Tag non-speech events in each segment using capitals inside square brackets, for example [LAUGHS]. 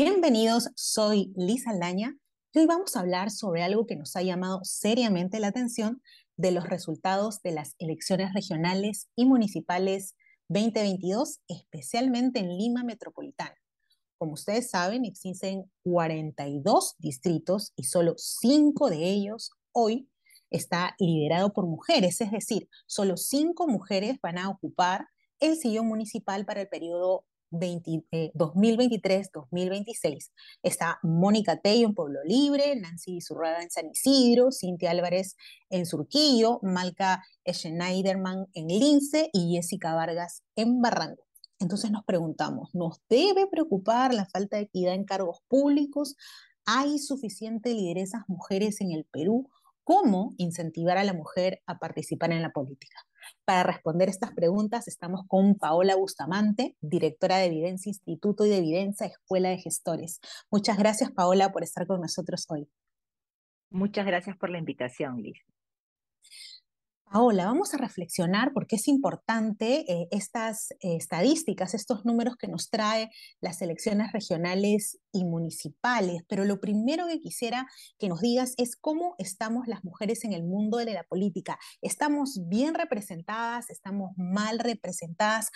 Bienvenidos, soy Lisa Aldaña y hoy vamos a hablar sobre algo que nos ha llamado seriamente la atención de los resultados de las elecciones regionales y municipales 2022, especialmente en Lima Metropolitana. Como ustedes saben, existen 42 distritos y solo 5 de ellos hoy está liderado por mujeres, es decir, solo 5 mujeres van a ocupar el sillón municipal para el periodo 2023-2026. Eh, Está Mónica Tello en Pueblo Libre, Nancy Zurrada en San Isidro, Cintia Álvarez en Surquillo, Malca Schneiderman en Lince y Jessica Vargas en Barranco. Entonces nos preguntamos, ¿nos debe preocupar la falta de equidad en cargos públicos? ¿Hay suficiente lideresas mujeres en el Perú? ¿Cómo incentivar a la mujer a participar en la política? Para responder estas preguntas estamos con Paola Bustamante, directora de Evidencia Instituto y de Evidencia Escuela de Gestores. Muchas gracias, Paola, por estar con nosotros hoy. Muchas gracias por la invitación, Liz. Paola, vamos a reflexionar porque es importante eh, estas eh, estadísticas, estos números que nos trae las elecciones regionales y municipales, pero lo primero que quisiera que nos digas es cómo estamos las mujeres en el mundo de la política. ¿Estamos bien representadas? ¿Estamos mal representadas?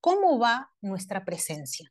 ¿Cómo va nuestra presencia?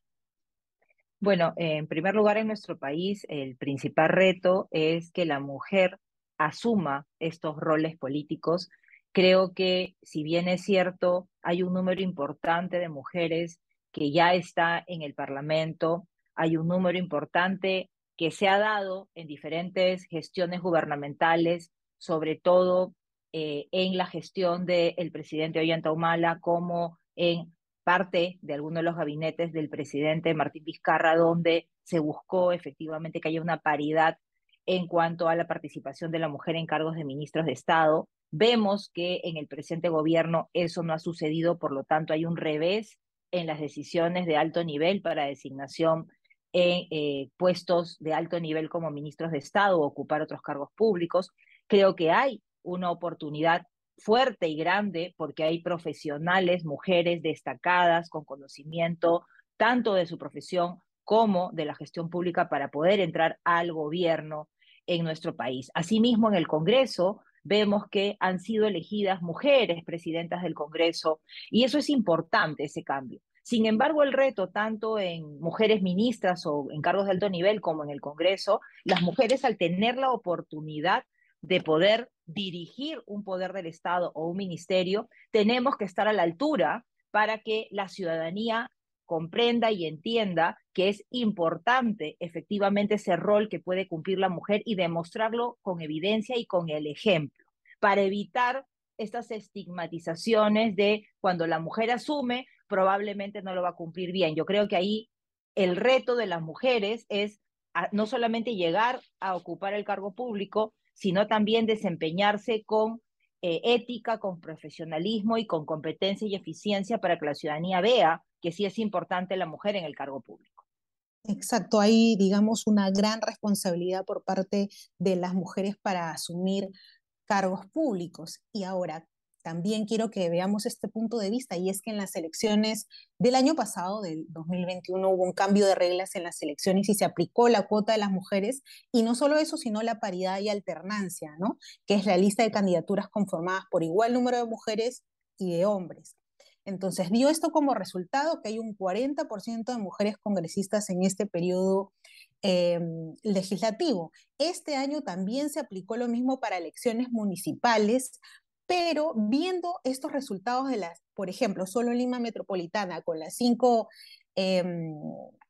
Bueno, en primer lugar, en nuestro país, el principal reto es que la mujer asuma estos roles políticos Creo que si bien es cierto, hay un número importante de mujeres que ya está en el Parlamento, hay un número importante que se ha dado en diferentes gestiones gubernamentales, sobre todo eh, en la gestión del presidente Ollanta Humala, como en parte de algunos de los gabinetes del presidente Martín Vizcarra, donde se buscó efectivamente que haya una paridad en cuanto a la participación de la mujer en cargos de ministros de Estado. Vemos que en el presente gobierno eso no ha sucedido, por lo tanto hay un revés en las decisiones de alto nivel para designación en eh, puestos de alto nivel como ministros de Estado o ocupar otros cargos públicos. Creo que hay una oportunidad fuerte y grande porque hay profesionales, mujeres destacadas con conocimiento tanto de su profesión como de la gestión pública para poder entrar al gobierno en nuestro país. Asimismo, en el Congreso vemos que han sido elegidas mujeres presidentas del Congreso y eso es importante, ese cambio. Sin embargo, el reto, tanto en mujeres ministras o en cargos de alto nivel como en el Congreso, las mujeres al tener la oportunidad de poder dirigir un poder del Estado o un ministerio, tenemos que estar a la altura para que la ciudadanía comprenda y entienda que es importante efectivamente ese rol que puede cumplir la mujer y demostrarlo con evidencia y con el ejemplo, para evitar estas estigmatizaciones de cuando la mujer asume, probablemente no lo va a cumplir bien. Yo creo que ahí el reto de las mujeres es no solamente llegar a ocupar el cargo público, sino también desempeñarse con eh, ética, con profesionalismo y con competencia y eficiencia para que la ciudadanía vea que sí es importante la mujer en el cargo público. Exacto, hay, digamos, una gran responsabilidad por parte de las mujeres para asumir cargos públicos. Y ahora, también quiero que veamos este punto de vista, y es que en las elecciones del año pasado, del 2021, hubo un cambio de reglas en las elecciones y se aplicó la cuota de las mujeres, y no solo eso, sino la paridad y alternancia, ¿no? Que es la lista de candidaturas conformadas por igual número de mujeres y de hombres. Entonces, dio esto como resultado que hay un 40% de mujeres congresistas en este periodo em, legislativo. Este año también se aplicó lo mismo para elecciones municipales, pero viendo estos resultados de las, por ejemplo, solo Lima Metropolitana, con las cinco em,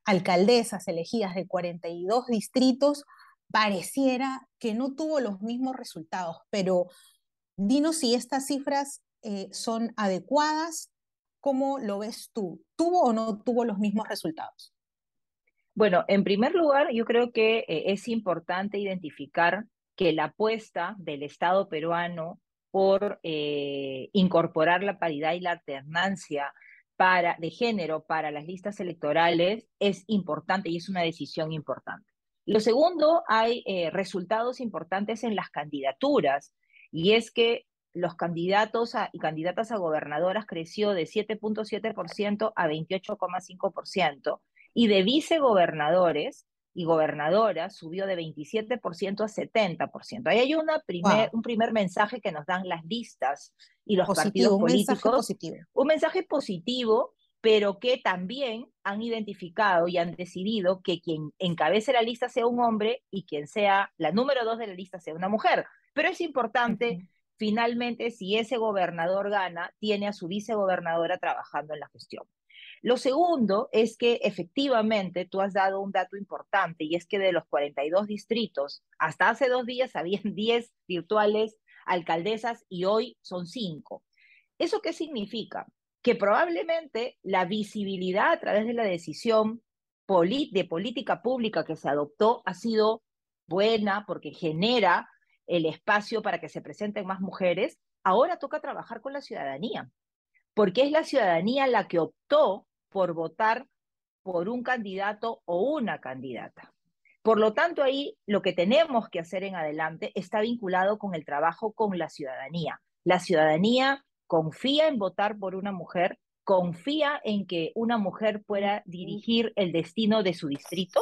alcaldesas elegidas de 42 distritos, pareciera que no tuvo los mismos resultados, pero dinos si estas cifras eh, son adecuadas ¿Cómo lo ves tú? ¿Tuvo o no tuvo los mismos resultados? Bueno, en primer lugar, yo creo que eh, es importante identificar que la apuesta del Estado peruano por eh, incorporar la paridad y la alternancia para, de género para las listas electorales es importante y es una decisión importante. Lo segundo, hay eh, resultados importantes en las candidaturas y es que los candidatos y candidatas a gobernadoras creció de 7.7% a 28,5%. Y de vicegobernadores y gobernadoras subió de 27% a 70%. Ahí hay una primer, un primer mensaje que nos dan las listas y los partidos políticos. Mensaje positivo. Un mensaje positivo, pero que también han identificado y han decidido que quien encabece la lista sea un hombre y quien sea la número dos de la lista sea una mujer. Pero es importante, finalmente, si ese gobernador gana, tiene a su vicegobernadora trabajando en la gestión. Lo segundo es que efectivamente tú has dado un dato importante y es que de los 42 distritos, hasta hace dos días habían [LAUGHS] 10 virtuales alcaldesas y hoy son 5. ¿Eso qué significa? Que probablemente la visibilidad a través de la decisión de política pública que se adoptó ha sido buena porque genera el espacio para que se presenten más mujeres, ahora toca trabajar con la ciudadanía, porque es la ciudadanía la que optó por votar por un candidato o una candidata. Por lo tanto, ahí lo que tenemos que hacer en adelante está vinculado con el trabajo con la ciudadanía. La ciudadanía confía en votar por una mujer, confía en que una mujer pueda dirigir el destino de su distrito,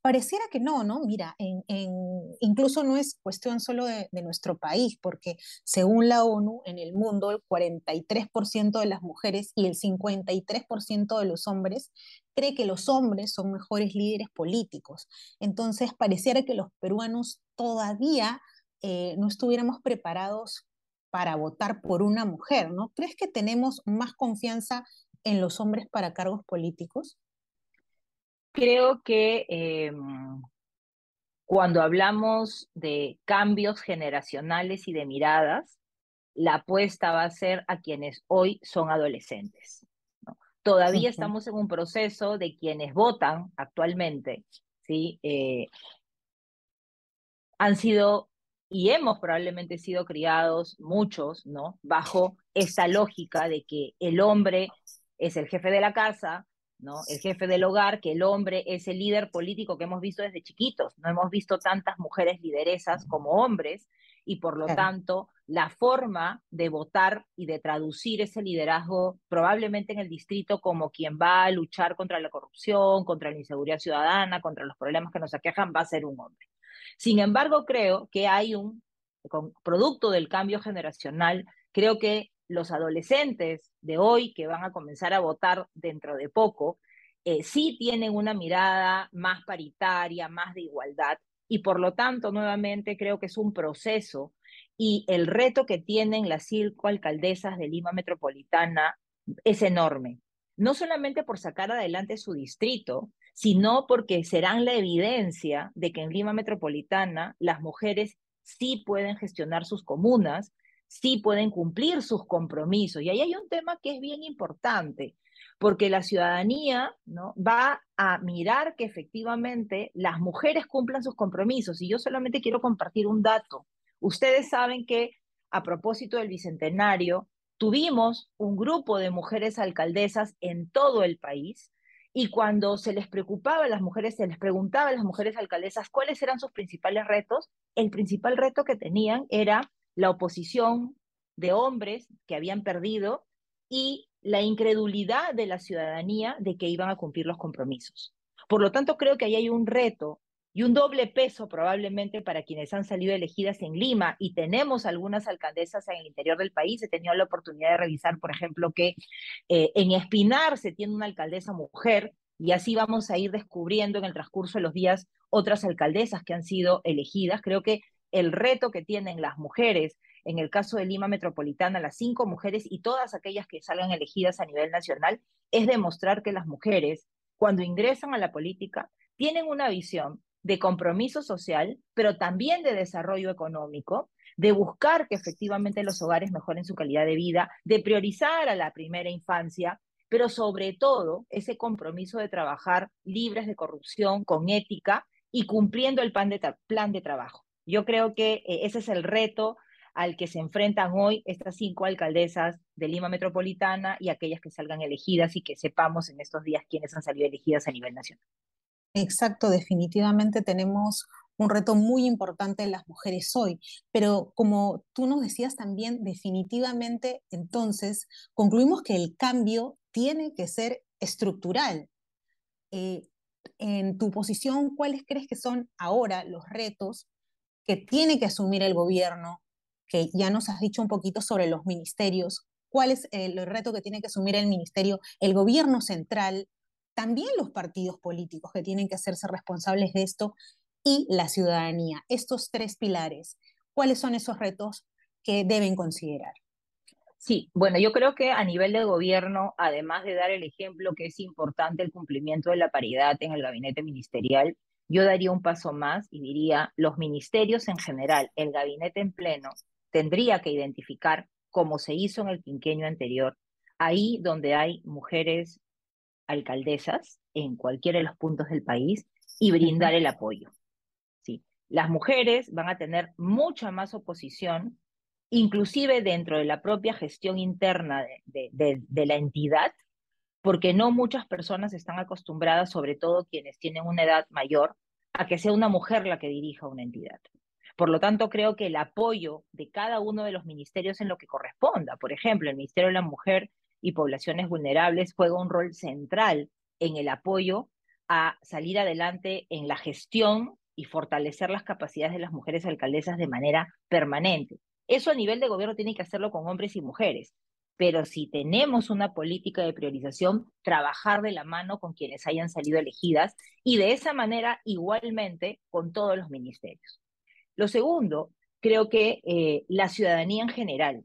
Pareciera que no, ¿no? Mira, incluso no es cuestión solo de, nuestro país, porque según la ONU, en el mundo el 43% de las mujeres y el 53% de los hombres cree que los hombres son mejores líderes políticos. Entonces, pareciera que los peruanos todavía eh, no estuviéramos preparados para votar por una mujer, ¿no? ¿Crees que tenemos más confianza en los hombres para cargos políticos? Creo que em, cuando hablamos de cambios generacionales y de miradas, la apuesta va a ser a quienes hoy son adolescentes. Todavía estamos en un proceso de quienes votan actualmente, ¿sí? Eh, han sido y hemos probablemente sido criados muchos, ¿no? Bajo esta lógica de que el hombre es el jefe de la casa, ¿no? El jefe del hogar, que el hombre es el líder político que hemos visto desde chiquitos. No hemos visto tantas mujeres lideresas como hombres y por lo tanto la forma de votar y de traducir ese liderazgo probablemente en el distrito como quien va a luchar contra la corrupción, contra la inseguridad ciudadana, contra los problemas que nos aquejan, va a ser un hombre. Sin embargo, creo que hay un producto del cambio generacional, creo que los adolescentes de hoy que van a comenzar a votar dentro de poco, eh, sí tienen una mirada más paritaria, más de igualdad, y por lo tanto, nuevamente, creo que es un proceso y el reto que tienen las cinco alcaldesas de Lima Metropolitana es enorme. No solamente por sacar adelante su distrito, sino porque serán la evidencia de que en Lima Metropolitana las mujeres sí pueden gestionar sus comunas, sí pueden cumplir sus compromisos. Y ahí hay un tema que es bien importante, porque la ciudadanía ¿no? va a mirar que efectivamente las mujeres cumplan sus compromisos. Y yo solamente quiero compartir un dato. Ustedes saben que a propósito del Bicentenario, tuvimos un grupo de mujeres alcaldesas en todo el país y cuando se les preocupaba a las mujeres, se les preguntaba a las mujeres alcaldesas cuáles eran sus principales retos, el principal reto que tenían era la oposición de hombres que habían perdido y la incredulidad de la ciudadanía de que iban a cumplir los compromisos. Por lo tanto, creo que ahí hay un reto y un doble peso probablemente para quienes han salido elegidas en Lima y tenemos algunas alcaldesas en el interior del país. He tenido la oportunidad de revisar, por ejemplo, que eh, en Espinar se tiene una alcaldesa mujer y así vamos a ir descubriendo en el transcurso de los días otras alcaldesas que han sido elegidas. Creo que el reto que tienen las mujeres, en el caso de Lima Metropolitana, las cinco mujeres y todas aquellas que salgan elegidas a nivel nacional, es demostrar que las mujeres, cuando ingresan a la política, tienen una visión de compromiso social, pero también de desarrollo económico, de buscar que efectivamente los hogares mejoren su calidad de vida, de priorizar a la primera infancia, pero sobre todo ese compromiso de trabajar libres de corrupción, con ética y cumpliendo el plan de, plan de trabajo. Yo creo que eh, ese es el reto al que se enfrentan hoy estas cinco alcaldesas de Lima Metropolitana y aquellas que salgan elegidas y que sepamos en estos días quiénes han salido elegidas a nivel nacional. Exacto, definitivamente tenemos un reto muy importante en las mujeres hoy, pero como tú nos decías también, definitivamente entonces concluimos que el cambio tiene que ser estructural. Eh, en tu posición, ¿cuáles crees que son ahora los retos que tiene que asumir el gobierno? Que ya nos has dicho un poquito sobre los ministerios. ¿Cuál es el reto que tiene que asumir el ministerio, el gobierno central, también los partidos políticos que tienen que hacerse responsables de esto y la ciudadanía? Estos tres pilares. ¿Cuáles son esos retos que deben considerar? Sí, bueno, yo creo que a nivel de gobierno, además de dar el ejemplo que es importante el cumplimiento de la paridad en el gabinete ministerial, yo daría un paso más y diría, los ministerios en general, el gabinete en pleno, tendría que identificar, como se hizo en el quinquenio anterior, ahí donde hay mujeres alcaldesas en cualquiera de los puntos del país y brindar el apoyo. ¿sí? Las mujeres van a tener mucha más oposición inclusive dentro de la propia gestión interna de, la entidad, porque no muchas personas están acostumbradas, sobre todo quienes tienen una edad mayor, a que sea una mujer la que dirija una entidad. Por lo tanto, creo que el apoyo de cada uno de los ministerios en lo que corresponda, por ejemplo, el Ministerio de la Mujer y Poblaciones Vulnerables juega un rol central en el apoyo a salir adelante en la gestión y fortalecer las capacidades de las mujeres alcaldesas de manera permanente. Eso a nivel de gobierno tiene que hacerlo con hombres y mujeres, pero si tenemos una política de priorización, trabajar de la mano con quienes hayan salido elegidas y de esa manera igualmente con todos los ministerios. Lo segundo, creo que eh, la ciudadanía en general.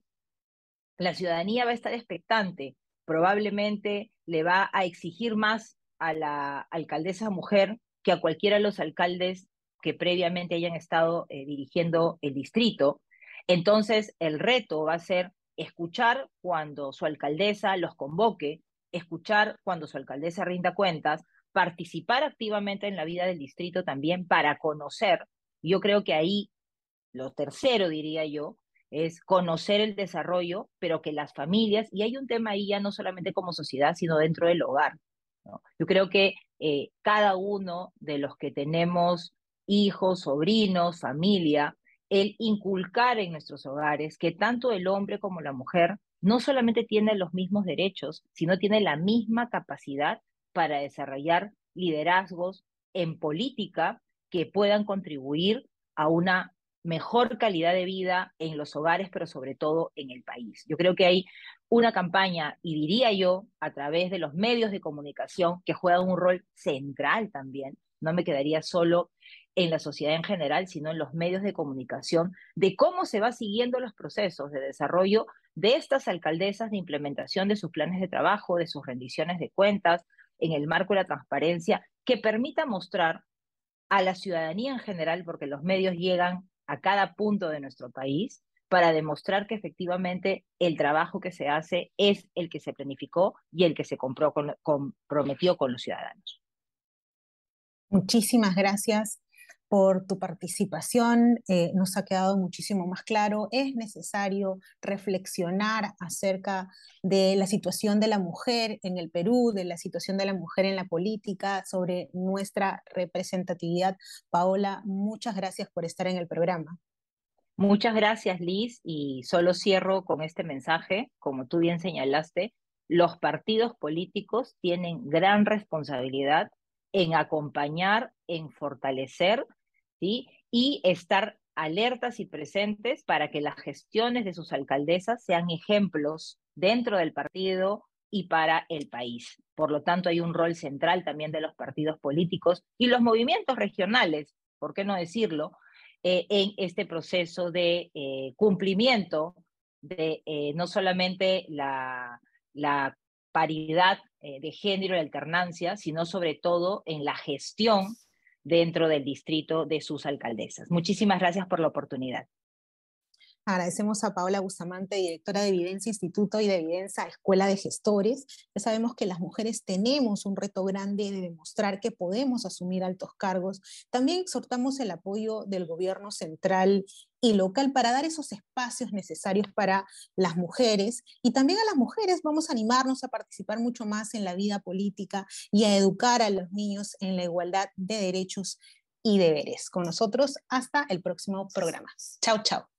La ciudadanía va a estar expectante, probablemente le va a exigir más a la alcaldesa mujer que a cualquiera de los alcaldes que previamente hayan estado eh, dirigiendo el distrito, entonces, el reto va a ser escuchar cuando su alcaldesa los convoque, escuchar cuando su alcaldesa rinda cuentas, participar activamente en la vida del distrito también para conocer. Yo creo que ahí, lo tercero diría yo, es conocer el desarrollo, pero que las familias, y hay un tema ahí ya no solamente como sociedad, sino dentro del hogar. Yo creo que eh, cada uno de los que tenemos hijos, sobrinos, familia, el inculcar en nuestros hogares que tanto el hombre como la mujer no solamente tienen los mismos derechos, sino tienen la misma capacidad para desarrollar liderazgos en política que puedan contribuir a una mejor calidad de vida en los hogares, pero sobre todo en el país. Yo creo que hay una campaña, y diría yo, a través de los medios de comunicación, que juegan un rol central también. No me quedaría solo en la sociedad en general, sino en los medios de comunicación, de cómo se va siguiendo los procesos de desarrollo de estas alcaldesas, de implementación de sus planes de trabajo, de sus rendiciones de cuentas, en el marco de la transparencia, que permita mostrar a la ciudadanía en general, porque los medios llegan a cada punto de nuestro país, para demostrar que efectivamente el trabajo que se hace es el que se planificó y el que se comprometió con los ciudadanos. Muchísimas gracias por tu participación. Eh, nos ha quedado muchísimo más claro. Es necesario reflexionar acerca de la situación de la mujer en el Perú, de la situación de la mujer en la política, sobre nuestra representatividad. Paola, muchas gracias por estar en el programa. Muchas gracias, Liz, y solo cierro con este mensaje, como tú bien señalaste, los partidos políticos tienen gran responsabilidad en acompañar, en fortalecer y estar alertas y presentes para que las gestiones de sus alcaldesas sean ejemplos dentro del partido y para el país. Por lo tanto, hay un rol central también de los partidos políticos y los movimientos regionales, ¿por qué no decirlo?, eh, en este proceso de eh, cumplimiento de eh, no solamente la, la paridad de género y alternancia, sino sobre todo en la gestión dentro del distrito de sus alcaldesas. Muchísimas gracias por la oportunidad. Agradecemos a Paola Bustamante, directora de Evidencia Instituto y de Evidencia Escuela de Gestores. Ya sabemos que las mujeres tenemos un reto grande de demostrar que podemos asumir altos cargos. También exhortamos el apoyo del gobierno central y local para dar esos espacios necesarios para las mujeres. Y también a las mujeres vamos a animarnos a participar mucho más en la vida política y a educar a los niños en la igualdad de derechos y deberes. Con nosotros hasta el próximo programa. Chao, chao.